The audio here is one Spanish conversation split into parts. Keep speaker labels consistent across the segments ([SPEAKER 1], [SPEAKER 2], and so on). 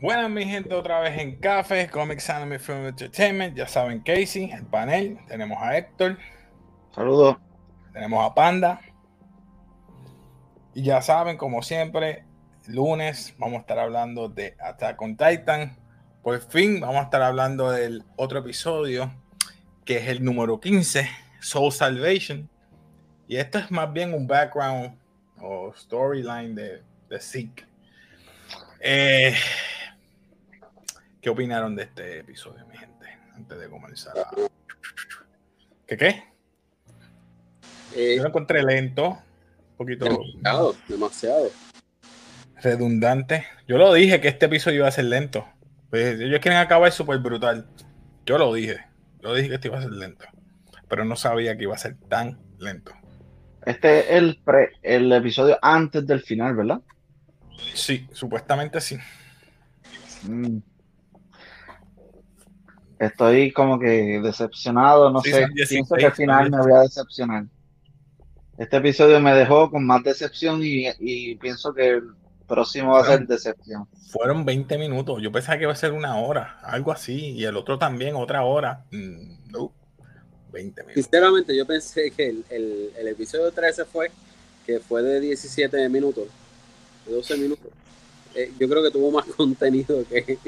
[SPEAKER 1] Buenas mi gente otra vez en Café, Comics Anime Film Entertainment, ya saben Casey, el panel, tenemos a Héctor,
[SPEAKER 2] Saludos.
[SPEAKER 1] tenemos a Panda, y ya saben, como siempre, lunes vamos a estar hablando de Attack on Titan, por fin vamos a estar hablando del otro episodio, que es el número 15, Soul Salvation, y esto es más bien un background o storyline de, de Zeke. Eh, ¿Qué opinaron de este episodio, mi gente? Antes de comenzar. a- ¿Qué qué?
[SPEAKER 3] Eh,
[SPEAKER 1] Yo lo encontré lento, un poquito
[SPEAKER 3] demasiado, demasiado.
[SPEAKER 1] Redundante. Yo lo dije que este episodio iba a ser lento. Pues ellos quieren acabar súper brutal. Yo lo dije. Yo dije que este iba a ser lento. Pero no sabía que iba a ser tan lento.
[SPEAKER 2] Este es el, pre- el episodio antes del final, ¿verdad?
[SPEAKER 1] Sí, supuestamente sí.
[SPEAKER 2] Mm. Estoy como que decepcionado, no
[SPEAKER 1] Sí,
[SPEAKER 2] sé.
[SPEAKER 1] son 16
[SPEAKER 2] Pienso que al final me voy a decepcionar. Este episodio me dejó con más decepción y, y pienso que próximo va a ser decepción.
[SPEAKER 1] Fueron 20 minutos. Yo pensaba que iba a ser una hora, algo así. Y el otro también, otra hora. Mm, no. 20 minutos.
[SPEAKER 3] Sinceramente, yo pensé que el, el, el episodio 13 fue, que fue de 17 minutos, de 12 minutos. Eh, yo creo que tuvo más contenido que,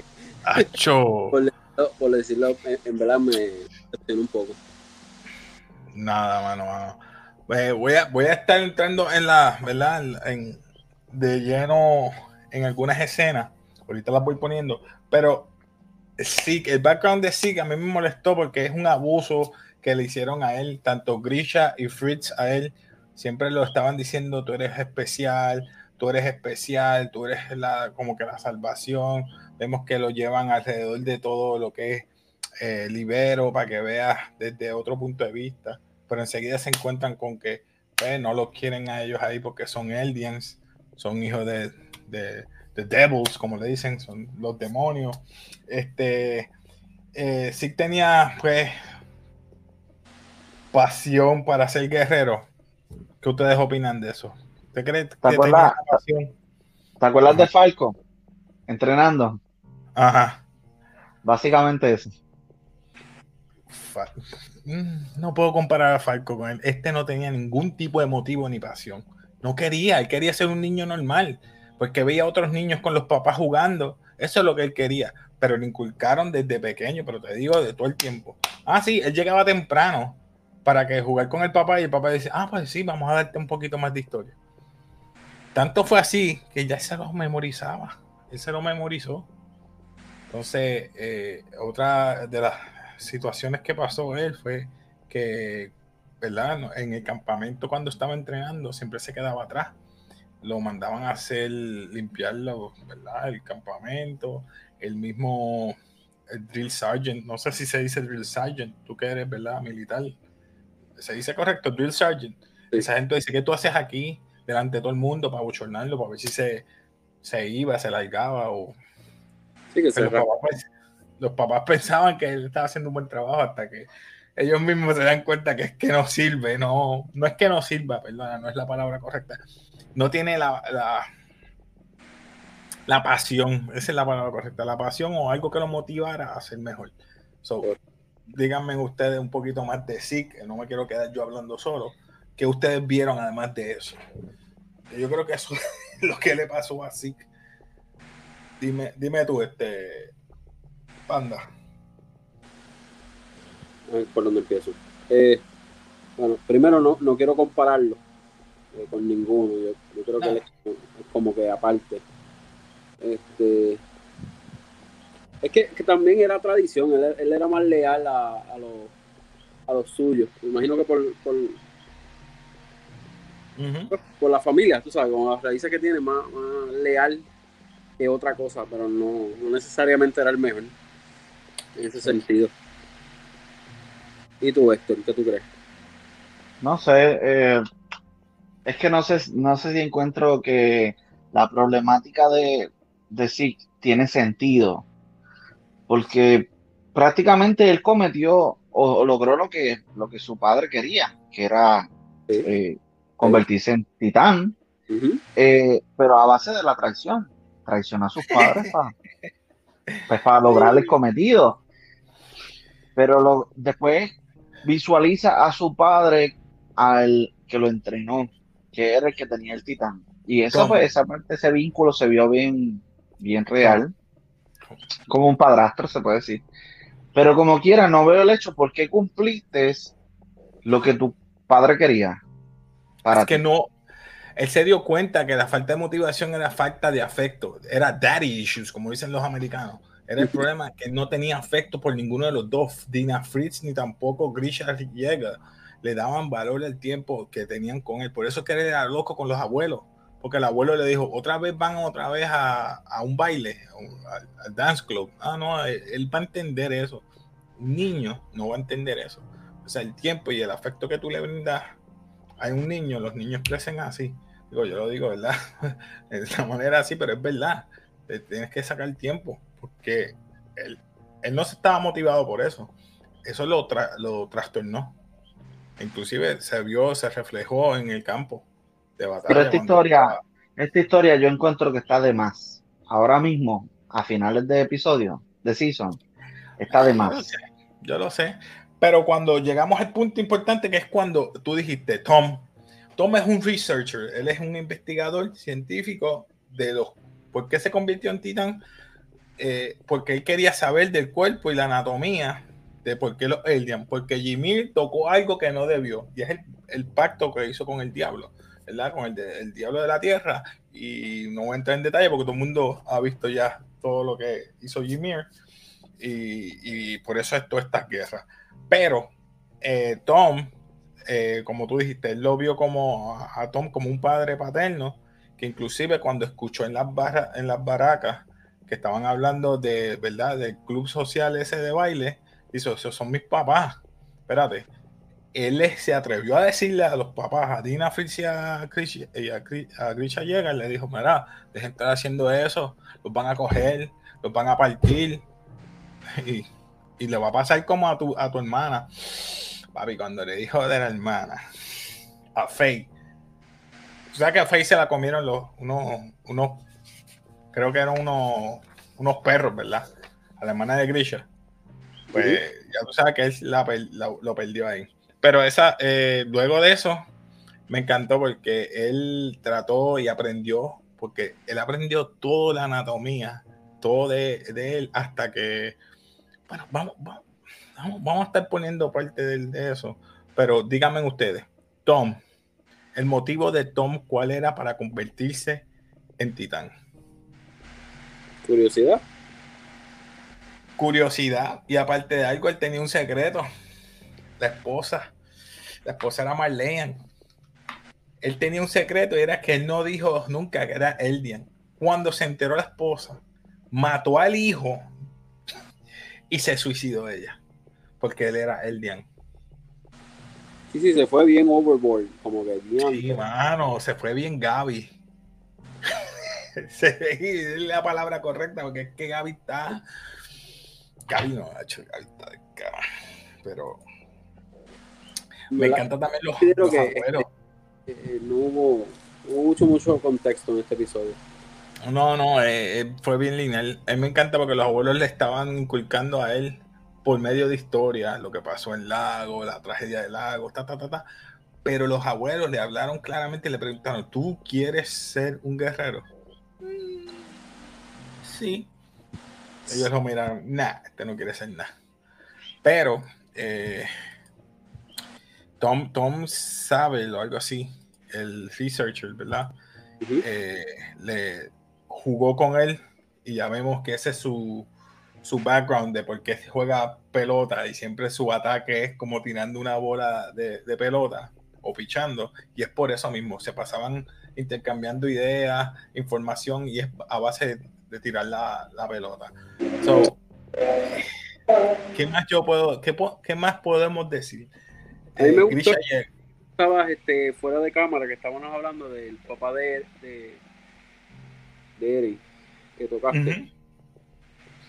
[SPEAKER 1] ¡Acho!
[SPEAKER 3] por decirlo, en, en verdad me decepcionó un poco.
[SPEAKER 1] Nada, mano, mano. Eh, voy, a, voy a estar entrando en la, ¿verdad? En, en- de lleno en algunas escenas. Ahorita las voy poniendo. Pero sí, el background de Zeke a mí me molestó porque es un abuso que le hicieron a él, tanto Grisha y Fritz a él. Siempre lo estaban diciendo, tú eres especial, tú eres especial, tú eres la, como que la salvación. Vemos que lo llevan alrededor de todo lo que es eh, Libero para que veas desde otro punto de vista, pero enseguida se encuentran con que pues, no los quieren a ellos ahí porque son Eldians, son hijos de, de, de Devils, como le dicen, son los demonios. Este, eh, sí tenía pues pasión para ser guerrero. ¿Qué ustedes opinan de eso? ¿Usted cree que tenía
[SPEAKER 2] acuerdas?
[SPEAKER 1] pasión?
[SPEAKER 2] ¿Te acuerdas
[SPEAKER 1] Ajá.
[SPEAKER 2] de Falco? Entrenando.
[SPEAKER 1] Ajá.
[SPEAKER 2] Básicamente eso.
[SPEAKER 1] Mm, No puedo comparar a Falco con él. Este no tenía ningún tipo de motivo ni pasión. No quería, él quería ser un niño normal, porque veía a otros niños con los papás jugando. Eso es lo que él quería, pero le inculcaron desde pequeño, pero te digo de todo el tiempo. Ah, sí, él llegaba temprano para que jugar con el papá y el papá dice, ah, pues sí, vamos a darte un poquito más de historia. Tanto fue así que ya se lo memorizaba. Él se lo memorizó. Entonces, eh, otra de las situaciones que pasó él fue que, ¿verdad? En el campamento cuando estaba entrenando siempre se quedaba atrás. Lo mandaban a hacer, limpiarlo, ¿verdad? El campamento, el mismo el drill sergeant, no sé si se dice drill sergeant, tú que eres, ¿verdad? Militar. Se dice correcto, drill sergeant.
[SPEAKER 3] Sí.
[SPEAKER 1] Esa gente dice, ¿qué tú haces aquí delante de todo el mundo para bochornarlo, para ver si se, se iba, se largaba o
[SPEAKER 3] Sí, que se
[SPEAKER 1] pero los papás, pens- los papás pensaban que él estaba haciendo un buen trabajo hasta que ellos mismos se dan cuenta que es que no sirve, no, no es que no sirva, perdona, no es la palabra correcta. No tiene la, la, la pasión, esa es la palabra correcta, la pasión o algo que lo motivara a ser mejor. So, díganme ustedes un poquito más de que no me quiero quedar yo hablando solo, que ustedes vieron además de eso. Yo creo que eso es lo que le pasó a Zeke. Dime, dime tú, este Panda.
[SPEAKER 3] A ver, ¿Por dónde empiezo? Eh, bueno, primero no, no quiero compararlo eh, con ninguno. Yo, yo creo que él es, como- que aparte. Este, es que, que también era tradición. Él, él era más leal a, a los a los suyos. Me imagino que por, por, por la familia, tú sabes, con las raíces que tiene, más, más leal que otra cosa, pero no, no necesariamente era el mejor en ese sentido. ¿Y tú, Héctor, qué tú crees?
[SPEAKER 2] No sé, eh, es que no sé, no sé si encuentro que la problemática de, de tiene sentido, porque prácticamente él cometió o, logró lo que, lo que su padre quería, que era eh, convertirse en titán, eh, pero a base de la traición. Traicionó a sus padres para, pues, para lograr el cometido. Pero lo, después visualiza a su padre al que lo entrenó, que era el que tenía el titán. Y eso, pues, esa parte, ese vínculo se vio bien, bien real. Como un padrastro, se puede decir. Pero como quiera, no veo el hecho por qué cumpliste lo que tu padre quería.
[SPEAKER 1] Para es que no, él se dio cuenta que la falta de motivación era falta de afecto, era daddy issues, como dicen los americanos. Era el problema que no tenía afecto por ninguno de los dos, Dina Fritz ni tampoco Grisha Jäger. Le daban valor al tiempo que tenían con él. Por eso que él era loco con los abuelos, porque el abuelo le dijo, otra vez van otra vez a, un baile, al dance club. Ah, no, él va a entender eso. Un niño no va a entender eso. O sea, el tiempo y el afecto que tú le brindas a un niño, los niños crecen así. Digo, yo lo digo, ¿verdad? de esa manera así, pero es verdad. Tienes que sacar tiempo porque él, él no se estaba motivado por eso. Eso lo, lo trastornó. Inclusive se vio, se reflejó en el campo de batalla.
[SPEAKER 2] Pero esta historia, esta historia yo encuentro que está de más. Ahora mismo, a finales de episodio, de season, está de más.
[SPEAKER 1] Yo lo sé. Pero cuando llegamos al punto importante que es cuando tú dijiste, Tom, Tom es un researcher, él es un investigador científico de los por qué se convirtió en titán eh, porque él quería saber del cuerpo y la anatomía de por qué los Eldian, porque Jimmy tocó algo que no debió, y es el, pacto que hizo con el diablo, ¿verdad? Con el, diablo de la tierra, y no voy a entrar en detalle porque todo el mundo ha visto ya todo lo que hizo Jimmy, y, por eso es toda esta guerra. Pero eh, Tom, eh, como tú dijiste, él lo vio como a Tom como un padre paterno, que inclusive cuando escuchó en las, barra, en las barracas que estaban hablando de, ¿verdad? Del club social ese de baile, dice, esos son mis papás. Espérate. Él se atrevió a decirle a los papás, a Dina Fritz y a, Grisha Llega, le dijo, mira, dejen estar haciendo eso, los van a coger, los van a partir. Y, y le va a pasar como a tu, a tu hermana. Papi, cuando le dijo de la hermana, a Faye, o sea que a Faye se la comieron los, unos, unos creo que eran unos, unos perros, ¿verdad? A la hermana de Grisha. Pues ya tú sabes que él lo perdió ahí. Pero esa, eh, luego de eso, me encantó porque él trató y aprendió, porque él aprendió toda la anatomía, todo de, él, hasta que, bueno, vamos, vamos, vamos, a estar poniendo parte de, de eso. Pero díganme ustedes, Tom, el motivo de Tom, ¿cuál era para convertirse en titán?
[SPEAKER 3] Curiosidad.
[SPEAKER 1] Curiosidad. Y aparte de algo, él tenía un secreto. La esposa. La esposa era Marlene. Él tenía un secreto y era que él no dijo nunca que era Eldian. Cuando se enteró la esposa, mató al hijo y se suicidó ella. Porque él era Eldian.
[SPEAKER 3] Sí, sí, se fue bien overboard. Como que
[SPEAKER 1] Sí, mano, se fue bien Gaby. es la palabra correcta, porque es que Gaby está. Gaby no, ha hecho Gaby está de cara. Pero. Me encanta también los, los que,
[SPEAKER 3] eh, eh, no hubo, mucho, mucho contexto en este episodio.
[SPEAKER 1] No, no, eh, fue bien lineal. A mí me encanta porque los abuelos le estaban inculcando a él por medio de historia lo que pasó en Lago, la tragedia del lago, ta, ta, ta, ta. Pero los abuelos le hablaron claramente y le preguntaron, ¿tú quieres ser un guerrero? Sí. Ellos lo miraron, nah, este no quiere ser nada. Pero eh, Tom, Tom sabe o algo así, el researcher, ¿verdad? Eh, le jugó con él y ya vemos que ese es su, su background de por qué juega pelota y siempre su ataque es como tirando una bola de, de pelota o pichando y es por eso mismo, se pasaban intercambiando ideas, información y es a base de, tirar la, pelota. ¿Qué más yo puedo, qué, más podemos decir?
[SPEAKER 3] A mí me eh, gustó estabas este, fuera de cámara, que estábamos hablando del papá de, de Eric que tocaste.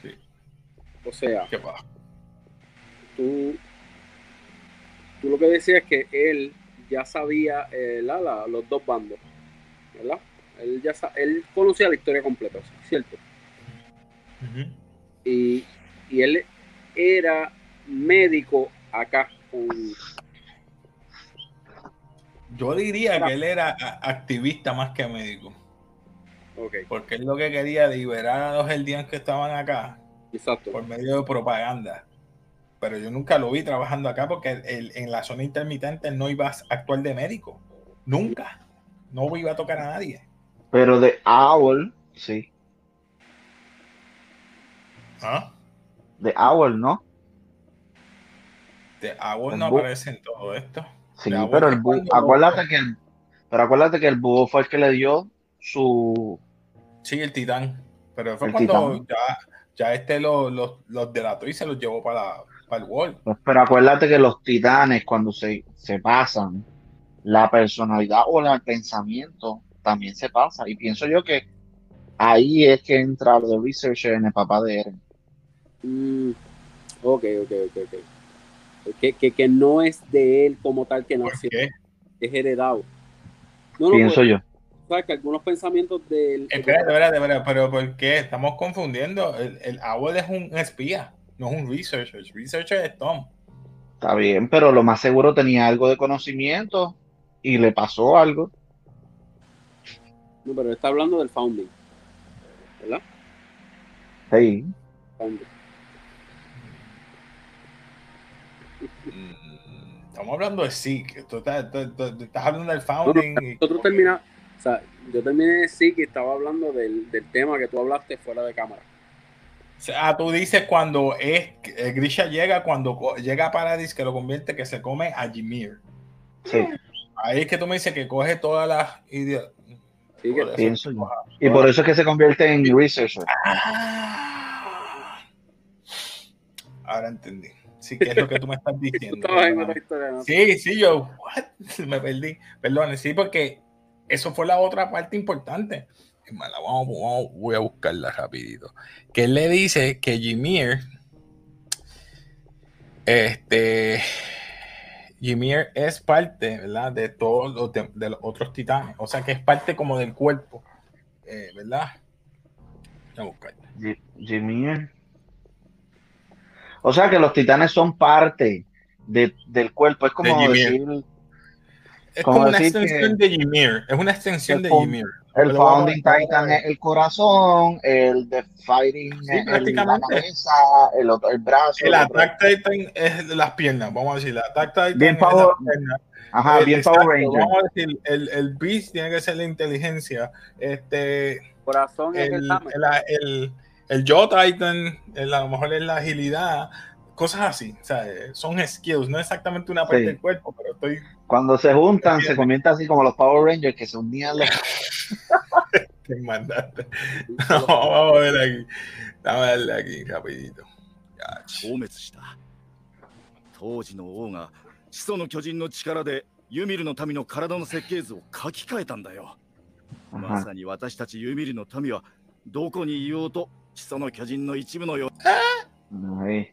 [SPEAKER 1] Sí,
[SPEAKER 3] O sea,
[SPEAKER 1] ¿qué pasa?
[SPEAKER 3] tú, tú lo que decías es que él ya sabía eh, la- la- los dos bandos, ¿verdad? Él ya él conocía la historia completa, ¿cierto? Y, y él era médico acá con
[SPEAKER 1] Yo diría que él era activista más que médico,
[SPEAKER 3] ok,
[SPEAKER 1] porque él lo que quería liberar a los eldianos que estaban acá
[SPEAKER 3] exacto.
[SPEAKER 1] por medio de propaganda. Pero yo nunca lo vi trabajando acá porque él- en la zona intermitente él no iba a actuar de médico. Nunca. No iba a tocar a nadie.
[SPEAKER 2] Pero de Owl, sí.
[SPEAKER 1] ¿Ah?
[SPEAKER 2] De Owl, ¿no?
[SPEAKER 1] De
[SPEAKER 2] El
[SPEAKER 1] no aparece en todo esto.
[SPEAKER 2] Sí,
[SPEAKER 1] Owl
[SPEAKER 2] pero el búho, acuérdate que el, pero acuérdate que el búho fue el que le dio su,
[SPEAKER 1] Sí, el titán. Pero fue
[SPEAKER 2] El
[SPEAKER 1] cuando
[SPEAKER 2] titán.
[SPEAKER 1] ya, ya este los los los delató y se los llevó para, para el
[SPEAKER 2] pues, pero acuérdate que los titanes cuando se, se pasan, la personalidad o el pensamiento también se pasa. Y pienso yo que ahí es que entra lo de researcher en el papá de Eren.
[SPEAKER 3] Mm, ok, ok, ok, ok. Que, que, que no es de él como tal que
[SPEAKER 1] ¿Por
[SPEAKER 3] nació,
[SPEAKER 1] qué?
[SPEAKER 3] es heredado. No, no,
[SPEAKER 2] Pienso
[SPEAKER 3] pues,
[SPEAKER 2] yo.
[SPEAKER 3] sabes que algunos pensamientos del.
[SPEAKER 1] Espérate, espérate, espérate, pero ¿por qué? Estamos confundiendo. El, el Owl es un espía, no es un researcher. El researcher es Tom.
[SPEAKER 2] Está bien, pero lo más seguro tenía algo de conocimiento y le pasó algo.
[SPEAKER 3] No, pero está hablando del founding. ¿Verdad?
[SPEAKER 2] Sí.
[SPEAKER 3] Founding.
[SPEAKER 1] Mm, Estamos hablando de Zeke. Tú estás, tú- tú- tú estás hablando del founding. y-
[SPEAKER 3] Nosotros terminamos. O sea, yo terminé de sí que estaba hablando del, del tema que tú hablaste fuera de cámara.
[SPEAKER 1] Ah, tú dices cuando es eh, Grisha llega, cuando llega a Paradis, que lo convierte, que se come a Jimir.
[SPEAKER 2] Sí,
[SPEAKER 1] Ahí es que tú me dices que coge todas las ideas.
[SPEAKER 3] Sí, que-
[SPEAKER 2] pienso yo. Y por eso es que se convierte en researcher.
[SPEAKER 1] Ah. Ahora entendí. Sí, que es lo que tú me estás diciendo. Sí, sí, yo, what? me perdí. Perdón, sí, porque eso fue la otra parte importante. Es más, la vamos- vamos- voy a buscarla rapidito. Que él le dice que Jimir, este, Jimir es parte, ¿verdad? De todos los, de, de los otros titanes. O sea, que es parte como del cuerpo, eh, ¿verdad? Voy a
[SPEAKER 2] Jimmy. O sea que los titanes son parte de- del cuerpo. Es como
[SPEAKER 1] De Ymir.
[SPEAKER 2] decir
[SPEAKER 1] Es
[SPEAKER 2] Como
[SPEAKER 1] como una extensión
[SPEAKER 2] que-
[SPEAKER 1] de Ymir. Es una extensión
[SPEAKER 2] el
[SPEAKER 1] de Ymir.
[SPEAKER 2] el Founding Titan es el corazón, el de Fighting
[SPEAKER 1] Sí,
[SPEAKER 2] es el- la cabeza, el otro el brazo.
[SPEAKER 1] El
[SPEAKER 2] el otro-
[SPEAKER 1] Attack Titan es las piernas, vamos a decir. El Attack Titan
[SPEAKER 2] Bien
[SPEAKER 1] es las
[SPEAKER 2] Power-
[SPEAKER 1] piernas.
[SPEAKER 2] Ajá,
[SPEAKER 1] El-
[SPEAKER 2] bien
[SPEAKER 1] exacto,
[SPEAKER 2] Power Ranger.
[SPEAKER 1] Vamos a decir, el, el Beast tiene que ser la inteligencia. Este,
[SPEAKER 3] Corazón es el
[SPEAKER 1] el, el, el, el Titan, el- a lo mejor es la agilidad Cosas así, o sea, eh, son skills, no exactamente una parte
[SPEAKER 2] Sí.
[SPEAKER 1] del cuerpo, pero estoy
[SPEAKER 2] Cuando se juntan, se convierte así como los Power Rangers que se unían los.
[SPEAKER 1] que mandaste. No, vamos a ver aquí. Vamos a darle aquí rapidito. Ya, ch-
[SPEAKER 4] 消滅した当時の王が始祖の巨人の力でユミルの民の体の設計図を書き換えたんだよま
[SPEAKER 2] Ajá.
[SPEAKER 4] さに私たちユミルの民はどこにいようと始祖の巨人の一部のよう
[SPEAKER 2] Ahí.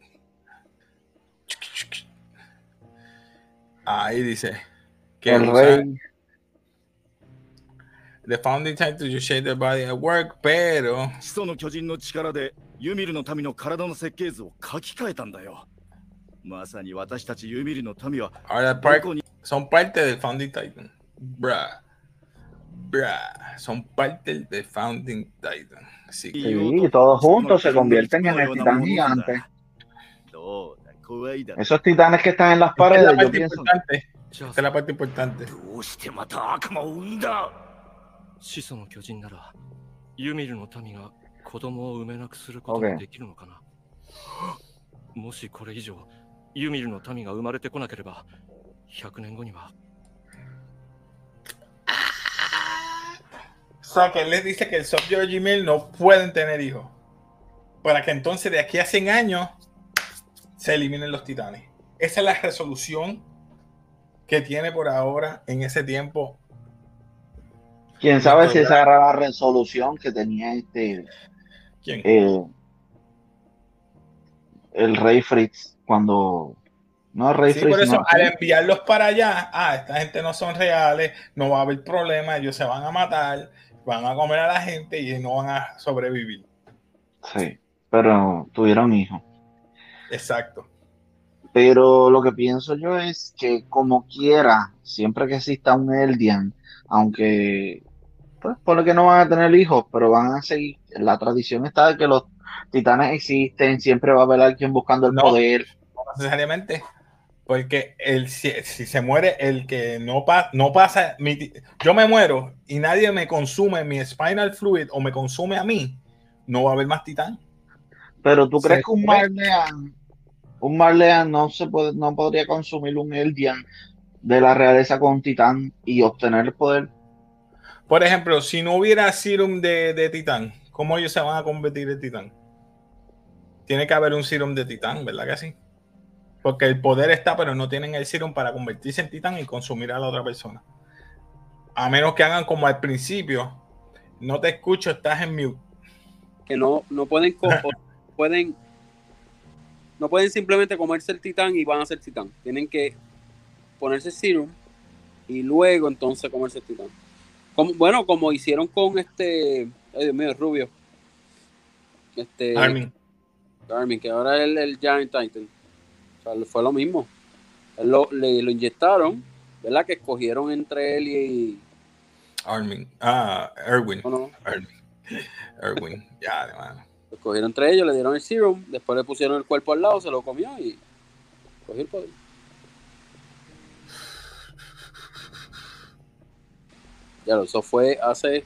[SPEAKER 1] Ahí dice que
[SPEAKER 2] El
[SPEAKER 1] usa-
[SPEAKER 2] rey.
[SPEAKER 1] the founding time to you shape the body at work, pero
[SPEAKER 4] 始祖の巨人の力でユミルの民の体の設計図を書き換えたんだよまさに私たちユミルの民は
[SPEAKER 1] ahora
[SPEAKER 4] ど
[SPEAKER 1] par-
[SPEAKER 4] こに
[SPEAKER 1] son parte del founding titan. Bruh. Bruh. Son parte del founding titan. Así que
[SPEAKER 2] Sí, todos juntos se convierten en el titán gigante.
[SPEAKER 4] どうだ怖いだ
[SPEAKER 2] Esos titanes que están en las
[SPEAKER 1] esta es
[SPEAKER 2] paredes,
[SPEAKER 1] la
[SPEAKER 2] yo
[SPEAKER 1] parte
[SPEAKER 2] pienso.
[SPEAKER 1] importante.
[SPEAKER 5] じゃあ
[SPEAKER 1] Esta es la parte importante.
[SPEAKER 4] どうしてまた悪魔を生んだ
[SPEAKER 5] 始祖の巨人ならユミルの民が子供を産めなくすることが
[SPEAKER 2] OK
[SPEAKER 5] できるのかな、もしこれ以上ユミルの民が生まれてこなければ100年後には
[SPEAKER 1] O sea, que él les dice que el Sub George y Mill no pueden tener hijos. Para que entonces de aquí a 100 años se eliminen los titanes. Esa es la resolución que tiene por ahora en ese tiempo
[SPEAKER 2] Quién sabe si esa era la resolución que tenía este
[SPEAKER 1] ¿Quién?
[SPEAKER 2] eh, el rey Fritz cuando no el rey
[SPEAKER 1] Sí,
[SPEAKER 2] Fritz,
[SPEAKER 1] por eso,
[SPEAKER 2] no,
[SPEAKER 1] al enviarlos para allá, ah, esta gente no son reales, no va a haber problema, ellos se van a matar, van a comer a la gente y no van a sobrevivir.
[SPEAKER 2] sí, pero tuvieron hijos.
[SPEAKER 1] Exacto.
[SPEAKER 2] Pero lo que pienso yo es que como quiera, siempre que exista un Eldian, aunque pues por lo que no van a tener hijos, pero van a seguir, la tradición está de que los titanes existen, siempre va a haber alguien buscando el
[SPEAKER 1] No.
[SPEAKER 2] poder.
[SPEAKER 1] No necesariamente. Porque el, si, si se muere el que no, pa- no pasa, mi yo me muero y nadie me consume mi spinal fluid o me consume a mí, no va a haber más titán.
[SPEAKER 2] Pero tú
[SPEAKER 1] Se
[SPEAKER 2] crees que un. Marlean, un Marlean no se puede, no podría consumir un Eldian de la realeza con titán y obtener el poder.
[SPEAKER 1] Por ejemplo, si no hubiera serum de, de titán, ¿cómo ellos se van a convertir en titán? Tiene que haber un serum de titán, ¿verdad que sí? Porque el poder está, pero no tienen el serum para convertirse en titán y consumir a la otra persona. A menos que hagan como al principio. No te escucho, estás en mute.
[SPEAKER 3] que no, no pueden pueden no pueden simplemente comerse el titán y van a ser titán. Tienen que ponerse serum y luego entonces comerse el titán. Como, bueno, como hicieron con este, ay Dios mío, Rubio. Este
[SPEAKER 1] Armin.
[SPEAKER 3] Armin, que ahora es el, el Giant Titan. O sea, fue lo mismo. Lo, le, lo inyectaron, ¿verdad? Que escogieron entre él y.
[SPEAKER 1] Armin. Ah, Erwin.
[SPEAKER 3] No, no,
[SPEAKER 1] Erwin. Erwin. Ya, hermano.
[SPEAKER 3] Los cogieron entre ellos, le dieron el serum, después le pusieron el cuerpo al lado, se lo comió y cogió el poder. Ya, eso fue hace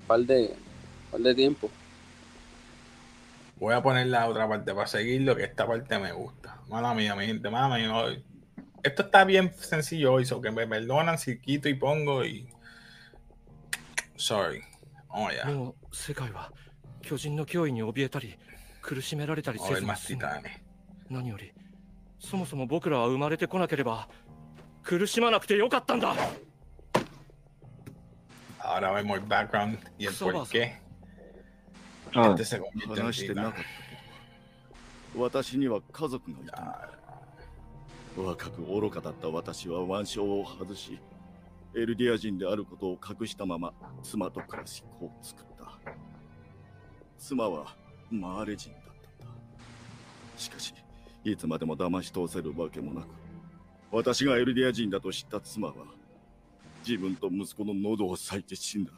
[SPEAKER 3] un par de, un par de tiempo.
[SPEAKER 1] Voy a poner la otra parte para seguirlo, que esta parte me gusta. Mala mía, mi gente, mala mía. Esto está bien sencillo hoy, so que me perdonan si quito y pongo y... Sorry. Oh, ya.
[SPEAKER 5] Yeah. 巨人の脅威に怯えたり苦しめられたりせずに済む.何よりそもそも僕らは生まれてこなければ苦しまなくてよかったんだ。
[SPEAKER 1] Ahora vemos el background y el por qué.
[SPEAKER 2] Ah,
[SPEAKER 4] 私には家族がいた。若く愚かだった私は腕章を外しエルディア人であることを隠したまま妻と暮らし子を作った妻はマーレ人だったんだ。しかしいつまでも騙し通せるわけもなく私がエルディア人だと知った妻は自分と息子の喉を裂いて死んだ。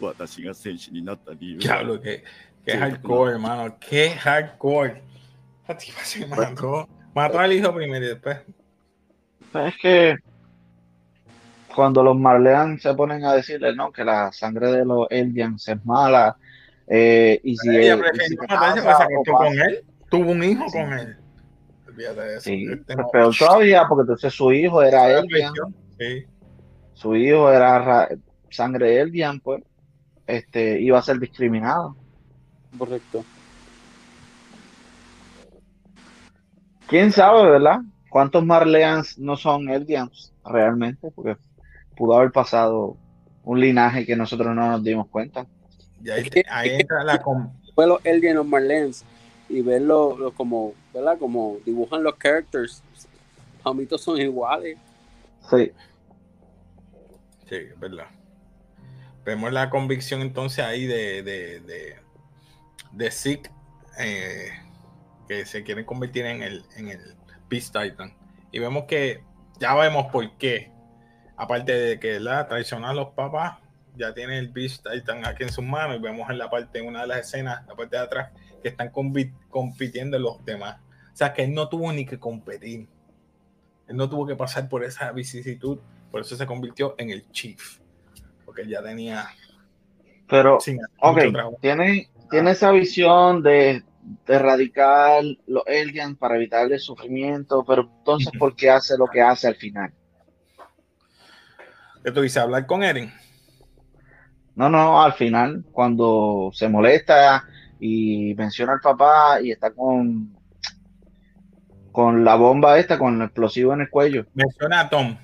[SPEAKER 4] 私が戦士になった理由
[SPEAKER 1] はキ
[SPEAKER 4] ャ
[SPEAKER 1] ハッコーマケハッコーイマノマ
[SPEAKER 2] トアリヒョプリメディケ Cuando los Marleans se ponen a decirle ¿no? Eh, y si,
[SPEAKER 1] Ella
[SPEAKER 2] él- y si
[SPEAKER 1] prefirió
[SPEAKER 2] te
[SPEAKER 1] matarse
[SPEAKER 2] pasa
[SPEAKER 1] porque se
[SPEAKER 2] o
[SPEAKER 1] acostó
[SPEAKER 2] pasa-
[SPEAKER 1] con él. Tuvo un hijo
[SPEAKER 2] Sí.
[SPEAKER 1] con él. Olvídate de eso.
[SPEAKER 2] Sí,
[SPEAKER 1] Este no-
[SPEAKER 2] peor todavía porque entonces su hijo era Eldian.
[SPEAKER 1] Sí.
[SPEAKER 2] su hijo era ra- sangre Eldian, pues este iba a ser discriminado.
[SPEAKER 3] Correcto.
[SPEAKER 2] ¿Quién sabe, verdad? ¿Cuántos Marleans no son Eldians realmente? Porque pudo haber pasado un linaje que nosotros no nos dimos cuenta.
[SPEAKER 1] Y ahí,
[SPEAKER 3] Es que-
[SPEAKER 1] ahí entra la.
[SPEAKER 3] Fue los Eldian los Marlens y verlo lo como, ¿verdad? Como dibujan los characters. Mí todos son iguales.
[SPEAKER 2] Sí,
[SPEAKER 1] Sí, es verdad. Vemos la convicción entonces ahí de, de, de, de Zeke, eh, que se quieren convertir en el, en el Beast Titan. Y vemos que ya vemos por qué. Aparte de que la traicionar a los papás, ya tiene el Beast Titan aquí en sus manos. Y vemos en la parte, en una de las escenas, la parte de atrás, que están compi- compitiendo los demás. O sea que él no tuvo ni que competir. Él no tuvo que pasar por esa vicisitud. Por eso se convirtió en el Chief. Porque él ya tenía.
[SPEAKER 2] pero
[SPEAKER 1] sin
[SPEAKER 2] Ok, tiene, tiene esa visión de, de erradicar los Eldians para evitar el sufrimiento, pero entonces, ¿por qué hace lo que hace al final?
[SPEAKER 1] ¿Qué tú dices? Hablar con Eren.
[SPEAKER 2] No, no, al final, cuando se molesta y menciona al papá y está con, con la bomba esta, con el explosivo en el cuello.
[SPEAKER 1] Menciona a Tom.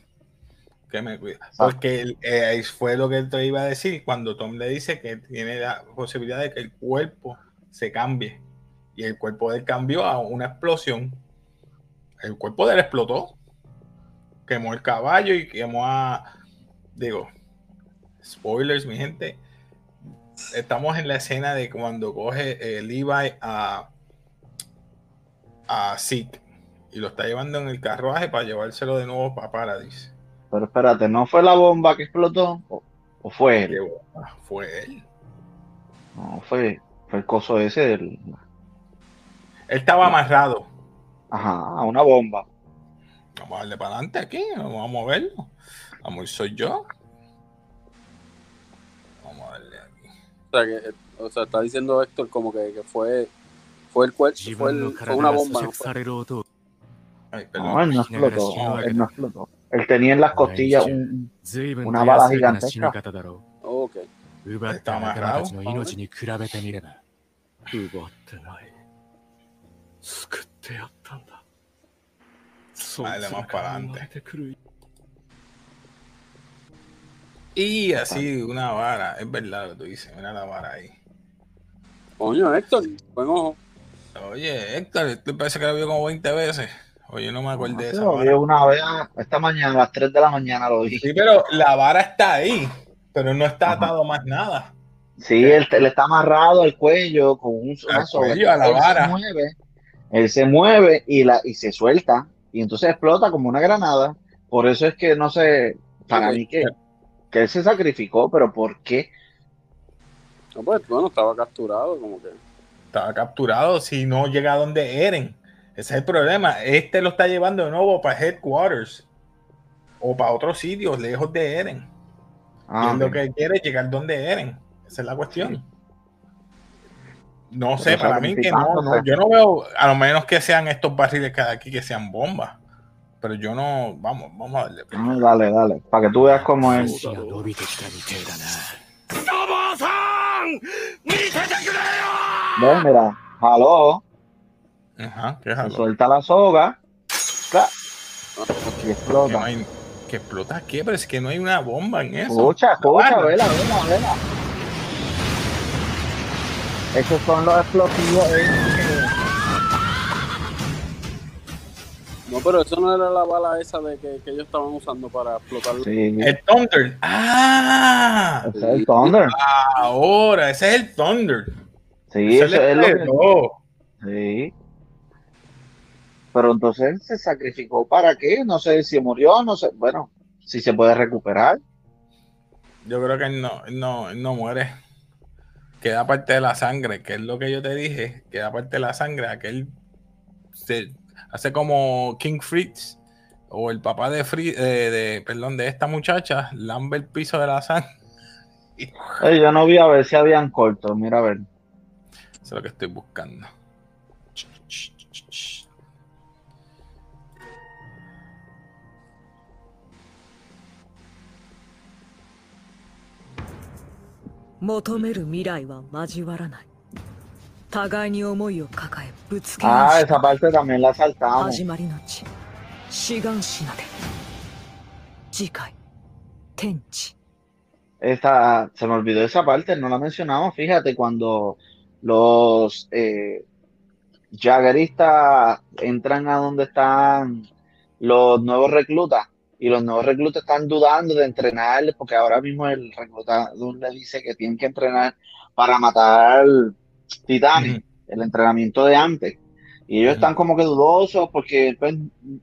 [SPEAKER 1] que me cuida. Porque él, eh, fue lo que te iba a decir cuando Tom le dice que tiene la posibilidad de que el cuerpo se cambie. Y el cuerpo de él cambió a una explosión. El cuerpo de él explotó. Quemó el caballo y quemó a. Digo, spoilers, mi gente. Estamos en la escena de cuando coge el Levi a. a Zeke y lo está llevando en el carruaje para llevárselo de nuevo para Paradise.
[SPEAKER 2] Pero espérate, ¿no fue la bomba que explotó? ¿O, fue él?
[SPEAKER 1] Fue él.
[SPEAKER 2] No, fue, fue el coso ese del.
[SPEAKER 1] Él estaba amarrado.
[SPEAKER 2] Ajá, una bomba.
[SPEAKER 1] Vamos a darle para adelante aquí, vamos a moverlo. Vamos, soy yo. Vamos a darle aquí.
[SPEAKER 3] O sea, que, o sea está diciendo Héctor como que, que fue, fue el cuerpo, fue, fue una bomba. ¿no?
[SPEAKER 2] Ay, no, él no explotó. él no explotó. Él tenía en las costillas un, una bala gigantesca.
[SPEAKER 3] Ok.
[SPEAKER 1] Está amarrado. Dale más para adelante. Y así una vara, es verdad lo que tú dices, mira la vara ahí.
[SPEAKER 3] Coño, Héctor, buen ojo.
[SPEAKER 1] Oye, Héctor, esto parece que lo vio como 20 veces. Oye, no me acuerdo de eso.
[SPEAKER 2] Lo vi una vez esta mañana, a las 3 de la mañana lo vi.
[SPEAKER 1] Sí, pero la vara está ahí, pero no está atado más nada.
[SPEAKER 2] Sí, él, está amarrado al cuello con un
[SPEAKER 1] al cuello, a la él vara.
[SPEAKER 2] Se mueve, él se mueve y, la, y se suelta y entonces explota como una granada. Por eso es que no sé, para mí que, que él se sacrificó, pero ¿por qué?
[SPEAKER 3] No, pues bueno, estaba capturado, como que.
[SPEAKER 1] Estaba capturado si no llega a donde Eren. Ese es el problema. Este lo está llevando de nuevo para Headquarters o para otros sitios lejos de Eren. Ah, y lo que quiere es llegar donde Eren. Esa es la cuestión. No sé, para mí que no, Yo no veo, a lo menos que sean estos barriles cada aquí que sean bombas. Pero yo no. Vamos, vamos a darle.
[SPEAKER 2] No, dale, dale. Para que tú veas cómo es. Ven, mira. Aló.
[SPEAKER 1] Ajá, ¿qué
[SPEAKER 2] es Suelta la soga. Y explota.
[SPEAKER 1] ¿Que, explota qué? Pero es que no hay una bomba en eso.
[SPEAKER 2] Escucha, escucha, vela, vela, vela. Esos son los explosivos.
[SPEAKER 3] No, pero eso no era la bala esa de que, que ellos estaban usando para explotar.
[SPEAKER 1] Sí. El Thunder. Ah.
[SPEAKER 2] Ese es el Thunder.
[SPEAKER 1] Ahora, ese es el Thunder.
[SPEAKER 2] Sí, ese, es lo que... Sí. Pero entonces se sacrificó para qué? No sé si murió, no sé. Bueno, si se puede recuperar.
[SPEAKER 1] Yo creo que no, no, no muere. Queda parte de la sangre, que es lo que yo te dije. Queda parte de la sangre. Aquel se hace como King Fritz o el papá de, Fritz, de, eh, de, perdón, de esta muchacha, lambe el piso de la sangre.
[SPEAKER 2] Hey, yo no vi a ver si habían cortos, mira a ver.
[SPEAKER 1] Eso es lo que estoy buscando.
[SPEAKER 6] Motomeru mirai wa majiwarana.
[SPEAKER 2] Ah, esa parte también la saltamos. Esta, se me olvidó esa parte, no la mencionamos. Fíjate, cuando los eh, jaggeristas entran a donde están los nuevos reclutas y los nuevos reclutas están dudando de entrenar porque ahora mismo el reclutador le dice que tienen que entrenar para matar titanes, el entrenamiento de antes. Y ellos están como que dudosos porque pues,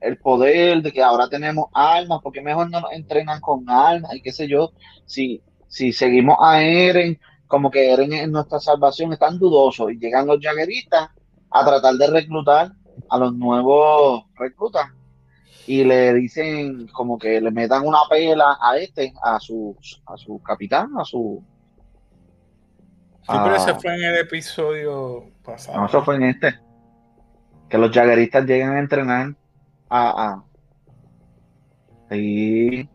[SPEAKER 2] el poder de que ahora tenemos armas, porque mejor no nos entrenan con armas y qué sé yo. Si, si seguimos a Eren, como que Eren es nuestra salvación, están dudosos y llegan los jagueristas a tratar de reclutar a los nuevos reclutas y le dicen como que le metan una pela a este, a su, a su capitán, a su...
[SPEAKER 1] Sí, pero ese fue en el episodio pasado.
[SPEAKER 2] No, eso fue en este. Que los jagueristas llegan a entrenar a... a sí.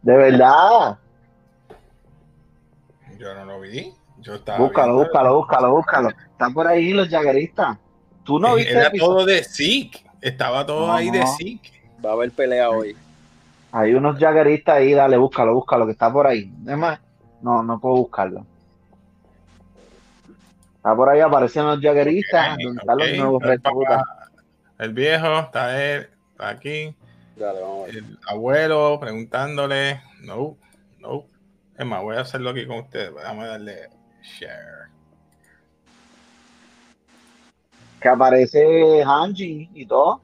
[SPEAKER 2] De verdad.
[SPEAKER 1] Yo no lo vi. Yo estaba
[SPEAKER 2] búscalo, búscalo, búscalo, búscalo. Están por ahí los jagueristas. Tú no viste
[SPEAKER 1] Era todo de Zeke. Estaba todo ahí de Zeke.
[SPEAKER 3] Va a haber pelea hoy.
[SPEAKER 2] Hay unos jagueristas ahí, dale, búscalo, búscalo, que está por ahí. Además, no, no puedo buscarlo. Está por ahí, aparecen los jagueristas,
[SPEAKER 1] Ok,
[SPEAKER 2] donde están los
[SPEAKER 1] ok,
[SPEAKER 2] nuevos
[SPEAKER 1] está el
[SPEAKER 2] reclutas.
[SPEAKER 1] papá, El viejo, está él, está aquí.
[SPEAKER 3] Dale, vamos.
[SPEAKER 1] El abuelo preguntándole. No, no. Es más, voy a hacerlo aquí con ustedes. Vamos a darle share.
[SPEAKER 2] Que aparece Hanji y todo.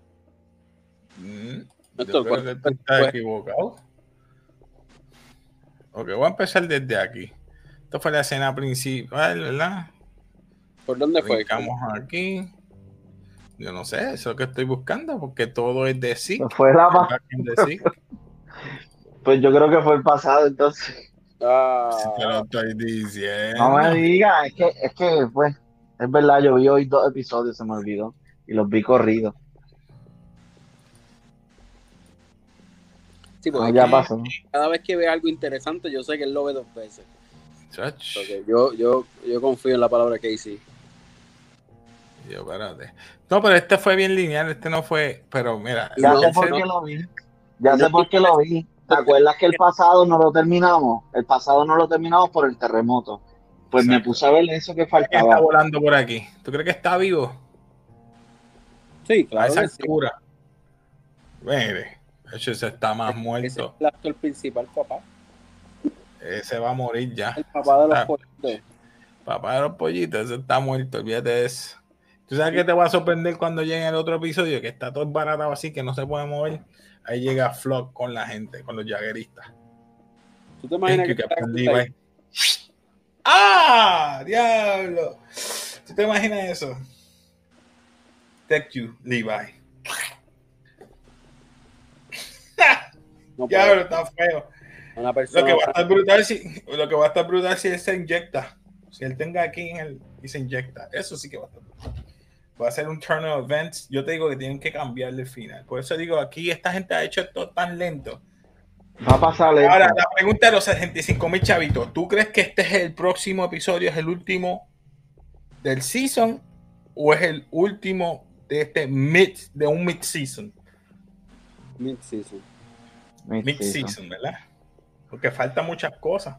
[SPEAKER 1] Mm, yo creo que tú estás equivocado. Ok, voy a empezar desde aquí. Esto fue la escena principal, ¿verdad?
[SPEAKER 3] ¿Por dónde fue?
[SPEAKER 1] Brincamos aquí. Yo no sé, eso es lo que estoy buscando, porque todo es de sí.
[SPEAKER 2] Fue la Pues yo creo que fue el pasado, entonces.
[SPEAKER 3] Ah,
[SPEAKER 1] Te lo estoy diciendo.
[SPEAKER 2] No me digas, es que, es que, pues, es verdad, yo vi hoy dos episodios, se me olvidó. Y los vi corridos.
[SPEAKER 3] Sí, porque
[SPEAKER 2] Ah, ya
[SPEAKER 3] cada vez que ve algo interesante, yo sé que él lo ve dos veces. Yo, yo, yo confío en la palabra Casey.
[SPEAKER 1] Yo, espérate. No, pero este fue bien lineal, este no fue. Pero mira,
[SPEAKER 2] Ya
[SPEAKER 3] no,
[SPEAKER 2] sé por qué lo vi. Ya sé por qué lo vi. ¿Te acuerdas que el pasado no lo terminamos? El pasado no lo terminamos por el terremoto. Pues me puse a ver eso que
[SPEAKER 1] ¿quién está
[SPEAKER 2] faltaba.
[SPEAKER 1] volando por aquí? ¿Tú crees que está vivo?
[SPEAKER 3] Sí,
[SPEAKER 1] a
[SPEAKER 3] claro.
[SPEAKER 1] esa
[SPEAKER 3] que sí.
[SPEAKER 1] altura. Mire, de hecho, ese está más
[SPEAKER 3] Ese es
[SPEAKER 1] muerto.
[SPEAKER 3] el actor principal, papá.
[SPEAKER 1] Ese va a morir ya.
[SPEAKER 3] El papá de los pollitos.
[SPEAKER 1] Papá de los pollitos, ese está muerto, olvídate de eso. ¿Tú sabes qué te va a sorprender cuando llegue el otro episodio? Que está todo baratado así, que no se puede mover. Ahí llega Flock con la gente, con los jagueristas.
[SPEAKER 3] ¿Tú te imaginas que ahí?
[SPEAKER 1] Levi. ¡Ah! ¡Diablo! ¿Tú te imaginas eso? Thank you, Levi.
[SPEAKER 3] No puede.
[SPEAKER 1] Diablo, está feo.
[SPEAKER 3] Una
[SPEAKER 1] Lo que va a estar brutal si, lo que va a estar brutal si él se inyecta. Si él tenga aquí en el y se inyecta. Eso sí que va a estar brutal. Va a ser un turn of events. Yo te digo que tienen que cambiarle el final. Por eso digo, aquí esta gente ha hecho esto tan lento.
[SPEAKER 2] Va a pasar lento.
[SPEAKER 1] Ahora, la pregunta de los 65 mil chavitos. ¿Tú crees que este es el próximo episodio, es el último del season? ¿O es el último de este mid, de un mid season? Mid
[SPEAKER 2] Sí,
[SPEAKER 1] season, ¿verdad? Porque falta muchas cosas.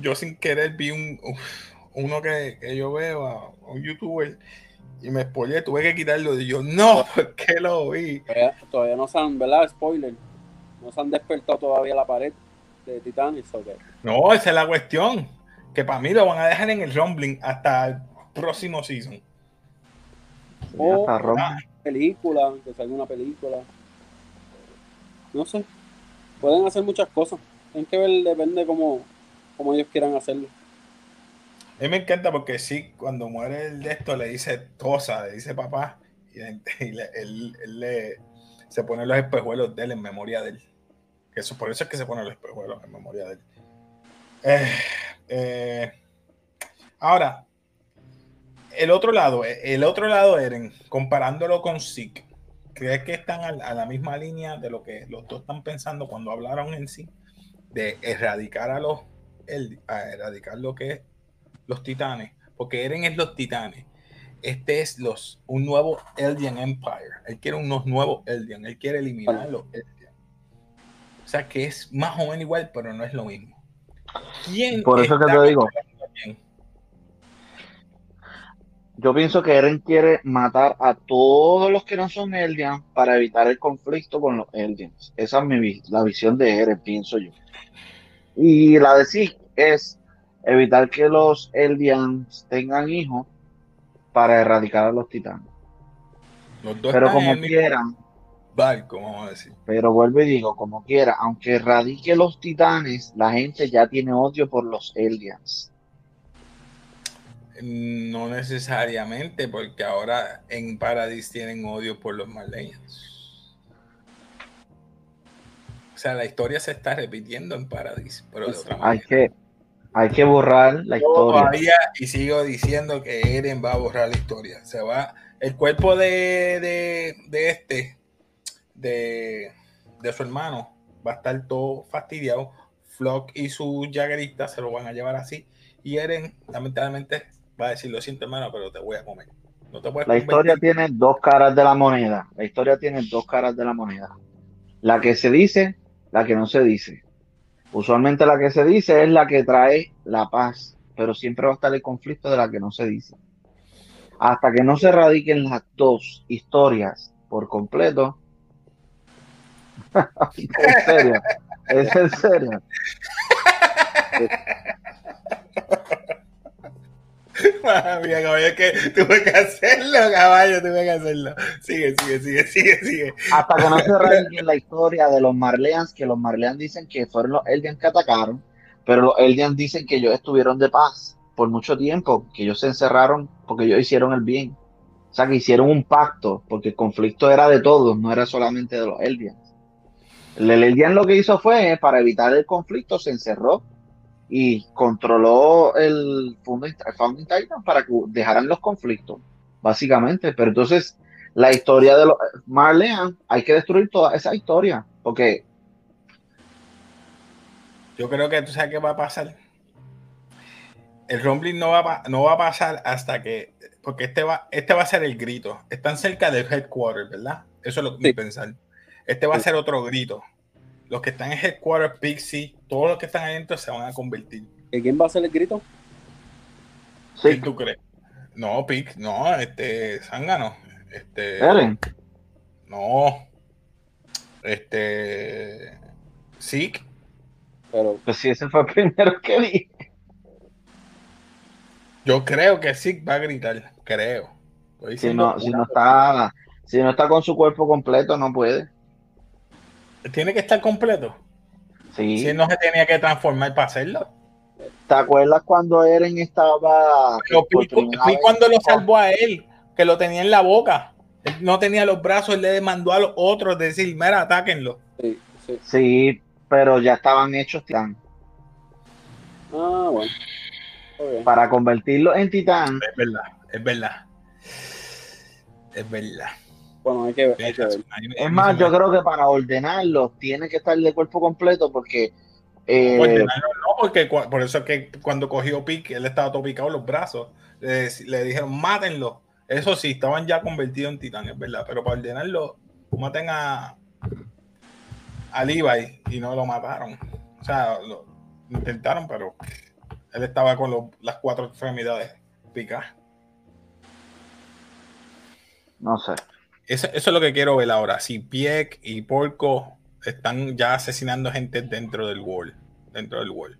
[SPEAKER 1] Yo sin querer vi un uf, uno que, que yo veo a un youtuber y me spoilé, tuve que quitarlo. Y yo, no, ¿por qué lo vi?
[SPEAKER 3] Todavía, todavía no se han, ¿verdad? Spoiler. No se han despertado todavía la pared de Titanes. ok.
[SPEAKER 1] No, esa es la cuestión. Que para mí lo van a dejar en el rumbling hasta el próximo season.
[SPEAKER 3] Oh.
[SPEAKER 1] Ah,
[SPEAKER 3] Película, que salga una película. No sé. Pueden hacer muchas cosas. Tienen que ver, depende cómo, cómo ellos quieran hacerlo.
[SPEAKER 1] A mí me encanta porque sí, cuando muere el de esto le dice Tosa, le dice papá, y, él, le, se pone los espejuelos de él en memoria de él. Eso, por eso es que se pone los espejuelos en memoria de él. Eh, eh, ahora, el otro lado, el otro lado, Eren, comparándolo con Zeke, ¿crees que están a, la misma línea de lo que los dos están pensando cuando hablaron en sí? De erradicar a los, el, a erradicar lo que es los titanes, porque Eren es los titanes. Este es los, un nuevo Eldian Empire. Él quiere unos nuevos Eldian. Él quiere eliminar los Eldian. O sea que es más o menos igual, pero no es lo mismo. ¿Quién
[SPEAKER 2] Por eso que te digo.
[SPEAKER 1] quién?
[SPEAKER 2] Yo pienso que Eren quiere matar a todos los que no son Eldians para evitar el conflicto con los Eldians. Esa es mi, la visión de Eren, pienso yo. Y la de Zeke es evitar que los Eldians tengan hijos para erradicar a los titanes.
[SPEAKER 1] Los dos
[SPEAKER 2] Pero como quieran,
[SPEAKER 1] barco, vamos a decir.
[SPEAKER 2] pero vuelvo y digo, como quiera, aunque erradique los titanes, la gente ya tiene odio por los Eldians.
[SPEAKER 1] No necesariamente, porque ahora en Paradis tienen odio por los Marleyans. O sea, la historia se está repitiendo en Paradis, pero de otra
[SPEAKER 2] Hay
[SPEAKER 1] manera.
[SPEAKER 2] que, hay que borrar la
[SPEAKER 1] Yo
[SPEAKER 2] historia.
[SPEAKER 1] todavía y sigo diciendo que Eren va a borrar la historia. Se va. El cuerpo de, de, de este, de, de su hermano, va a estar todo fastidiado. Flock y sus jagueristas se lo van a llevar así. Y Eren, lamentablemente, va a decir: Lo siento, hermano, pero te voy a comer. No te puedes
[SPEAKER 2] La historia tiene dos caras de la moneda. La historia tiene dos caras de la moneda. La que se dice, la que no se dice. Usualmente la que se dice es la que trae la paz, pero siempre va a estar el conflicto de la que no se dice. Hasta que no se radiquen las dos historias por completo. en serio, es en serio.
[SPEAKER 1] Madre mía, caballo, es que tuve que hacerlo, caballo, tuve que hacerlo. Sigue, sigue, sigue, sigue, sigue.
[SPEAKER 2] hasta que no se radique la historia de los Marleans, que los Marleans dicen que fueron los Eldians que atacaron, pero los Eldians dicen que ellos estuvieron de paz por mucho tiempo, que ellos se encerraron porque ellos hicieron el bien. O sea, que hicieron un pacto, porque el conflicto era de todos, no era solamente de los Eldians. El Eldian lo que hizo fue, para evitar el conflicto, se encerró y controló el Founding, el Founding Titan para que dejaran los conflictos, básicamente. Pero entonces, la historia de los Marleyan, hay que destruir toda esa historia, porque
[SPEAKER 1] Yo creo que tú sabes qué va a pasar. El rumbling no va, a, no va a pasar hasta que. Porque este va, este va a ser el grito. Están cerca del headquarter, ¿verdad? Eso es lo que
[SPEAKER 3] Sí.
[SPEAKER 1] me pensar. Este va a ser otro grito. Los que están en headquarter, Pixie, todos los que están adentro se van a convertir.
[SPEAKER 3] ¿Y ¿Quién va a hacer el grito?
[SPEAKER 2] sí,
[SPEAKER 1] ¿Quién tú crees? No, Pix, no, este, Zángano. Este,
[SPEAKER 2] Eren,
[SPEAKER 1] no. Este. Zeke.
[SPEAKER 3] Pero
[SPEAKER 2] pues sí, ese fue el primero que vi.
[SPEAKER 1] Yo creo que Zeke va a gritar. Creo. Estoy
[SPEAKER 2] Si no, si no está, si no está con su cuerpo completo, no puede.
[SPEAKER 1] Tiene que estar completo.
[SPEAKER 2] Sí.
[SPEAKER 1] Si él no se tenía que transformar para hacerlo.
[SPEAKER 2] ¿Te acuerdas cuando Eren estaba
[SPEAKER 1] Pero fui cuando lo salvó a él, que lo tenía en la boca. Él no tenía los brazos, él le mandó a los otros decir, mira, atáquenlo.
[SPEAKER 3] sí, sí.
[SPEAKER 2] Sí, pero ya estaban hechos titán.
[SPEAKER 3] Ah, bueno.
[SPEAKER 2] Para convertirlos en titán,
[SPEAKER 1] Es verdad, es verdad. Es verdad.
[SPEAKER 3] Bueno, hay que ver. Hay que ver.
[SPEAKER 2] es más, yo creo que para ordenarlos tiene que estar de cuerpo completo porque eh,
[SPEAKER 1] Ordenarlo no, porque por eso es que cuando cogió pique, él estaba todo picado en los brazos. Le, le dijeron, mátenlo. Eso sí, estaban ya convertidos en titán, es verdad. Pero para ordenarlo, maten a, a Levi y no lo mataron. O sea, lo intentaron, pero él estaba con los- las cuatro extremidades picadas.
[SPEAKER 2] no sé.
[SPEAKER 1] Eso, eso es lo que quiero ver ahora. Si Pieck y Porco están ya asesinando gente dentro del wall. Dentro del wall.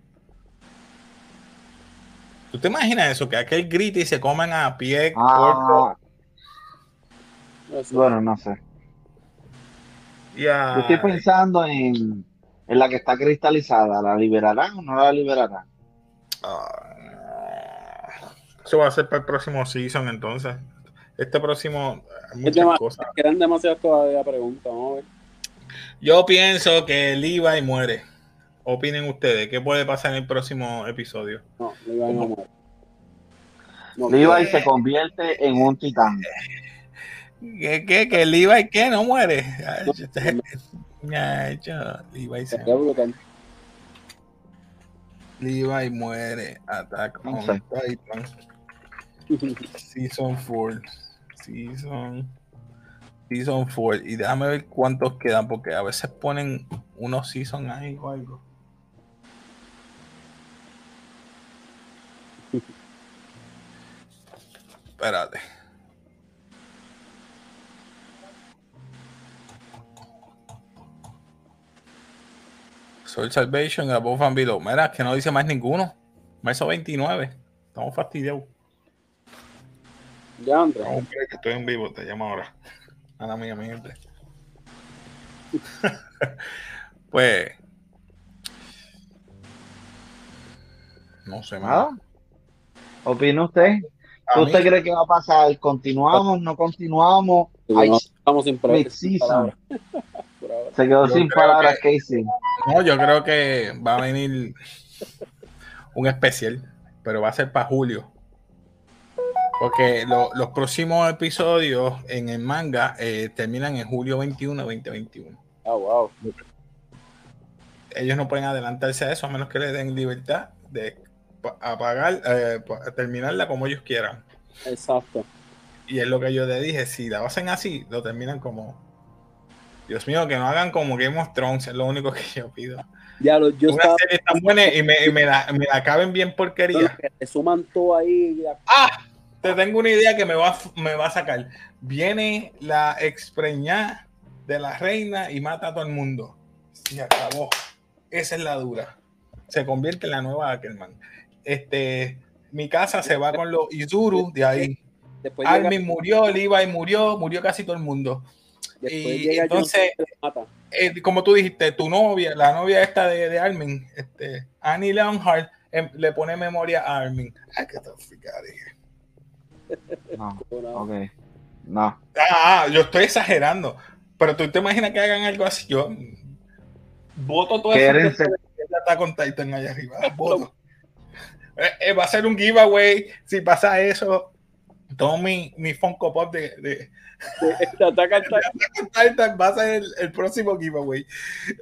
[SPEAKER 1] ¿Tú te imaginas eso? Que aquel grite y se coman a Pieck, Porco
[SPEAKER 2] Ah,
[SPEAKER 3] Eso.
[SPEAKER 2] bueno, no sé. Yo estoy pensando en, en la que está cristalizada. ¿La liberarán o no la liberarán?
[SPEAKER 1] Ah, Eso va a ser para el próximo season entonces. Este próximo... hay
[SPEAKER 3] Es
[SPEAKER 1] Muchas cosas.
[SPEAKER 3] Quedan demasiadas todavía preguntas. Vamos a ver.
[SPEAKER 1] Yo pienso que Levi muere. Opinen ustedes. ¿Qué puede pasar en el próximo episodio?
[SPEAKER 3] No, Levi no muere. No,
[SPEAKER 2] Levi se convierte en un titán.
[SPEAKER 1] ¿Qué, qué, que Levi qué? ¿No muere? Ay, este- yo, Levi, se-
[SPEAKER 3] brutal.
[SPEAKER 1] Levi muere. Attack on. Titan. Season 4. Season. Season 4. Y déjame ver cuántos quedan, porque a veces ponen unos season ahí o algo. Espérate. Soul Salvation, Above and Below. Mira, que no dice más ninguno. Marzo 29. Estamos fastidiados.
[SPEAKER 3] Ya, Andrés.
[SPEAKER 1] No, hombre, que estoy en vivo, te llamo ahora. Ana mía, mi gente. pues. No sé
[SPEAKER 2] ¿Nada?
[SPEAKER 1] más.
[SPEAKER 2] ¿Opina usted?
[SPEAKER 1] A
[SPEAKER 2] ¿Qué
[SPEAKER 1] mí-
[SPEAKER 2] usted cree que va a pasar? ¿Continuamos? ¿No continuamos?
[SPEAKER 3] Sí,
[SPEAKER 2] Ay,
[SPEAKER 3] no, estamos sin, palabras.
[SPEAKER 2] Se quedó
[SPEAKER 1] Yo
[SPEAKER 2] sin palabras,
[SPEAKER 1] que-
[SPEAKER 2] Casey.
[SPEAKER 1] No, yo creo que va a venir un especial, pero va a ser para julio. Porque lo- los próximos episodios en el manga eh, terminan en julio 21, 2021.
[SPEAKER 3] Ah, wow.
[SPEAKER 1] Ellos no pueden adelantarse a eso a menos que le den libertad de pa- apagar, eh, terminarla como ellos quieran.
[SPEAKER 3] Exacto.
[SPEAKER 1] Y es lo que yo le dije, si la hacen así, lo terminan como... Dios mío, que no hagan como Game of Thrones, es lo único que yo pido.
[SPEAKER 3] Ya lo, yo
[SPEAKER 1] Una
[SPEAKER 3] estaba
[SPEAKER 1] serie tan buena y me, y me la, me la acaben bien porquería.
[SPEAKER 3] que le suman todo ahí.
[SPEAKER 1] ¡Ah! Te tengo una idea que me va, me va a sacar. Viene la expreñada de la reina y mata a todo el mundo. Y acabó. Esa es la dura. Se convierte en la nueva Ackerman. Este, mi casa se va con los Izuru de ahí.
[SPEAKER 3] Después llega,
[SPEAKER 1] Armin murió, Levi murió, murió casi todo el mundo.
[SPEAKER 3] después
[SPEAKER 1] y
[SPEAKER 3] llega
[SPEAKER 1] entonces-. Eh, como tú dijiste, tu novia, la novia esta de, de Armin, este, Annie Leonhardt, em, le pone memoria a Armin. Ay, qué dije.
[SPEAKER 2] No, ok. No.
[SPEAKER 1] Ah, yo estoy exagerando. Pero tú te imaginas que hagan algo así. Yo voto todo eso.
[SPEAKER 2] Quédense.
[SPEAKER 1] está con Titan allá arriba. Voto. Eh, eh, va a ser un giveaway. Si pasa eso, todo mi, mi Funko Pop de, de Titan va a ser el, el próximo giveaway.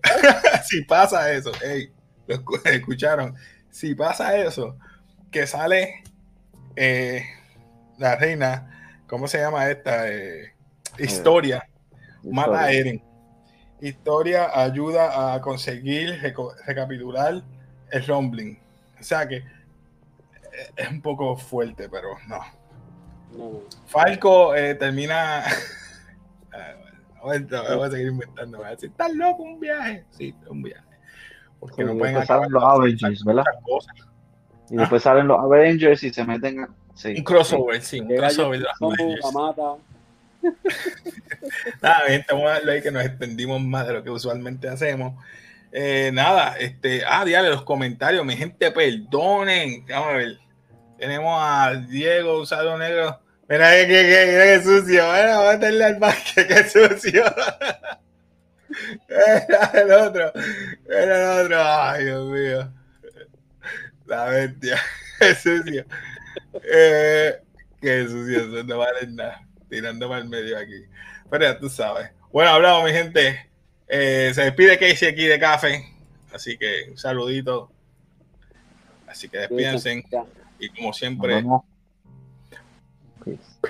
[SPEAKER 1] si pasa eso, ey, lo escu- escucharon. Si pasa eso, que sale eh, la reina, ¿cómo se llama esta? Eh, historia. Mata a Eren. Historia ayuda a conseguir reco- recapitular el rumbling. O sea que eh, es un poco fuerte, pero no. Falco eh, termina. Ah, voy a- seguir inventando. Voy a decir, ¿estás loco? Un viaje. Sí, un viaje. Porque
[SPEAKER 2] Sí,
[SPEAKER 1] no pueden acabar
[SPEAKER 2] los Avengers, ¿verdad? Y después salen los Avengers y se meten a... Sí.
[SPEAKER 1] Un crossover, sí, un
[SPEAKER 3] Llega
[SPEAKER 1] crossover
[SPEAKER 3] mata.
[SPEAKER 1] Nada, bien, estamos a darle ahí que nos extendimos más de lo que usualmente hacemos. Eh, nada, este, ah, dígale los comentarios, mi gente, perdonen. Vamos a ver. Tenemos a Diego Usado Negro. Mira que, que, que, mira que sucio. Mira, vamos a meterle al banque, que sucio. Mira el otro. Mira el otro. Ay, Dios mío. La bestia. Qué sucio. Eh, qué sucio, no vale nada. Tirando al medio aquí. Pero ya tú sabes. Bueno, hablamos, mi gente. Eh, se despide Casey aquí de Café. Así que un saludito. Así que despídense. Y como siempre.
[SPEAKER 2] Peace.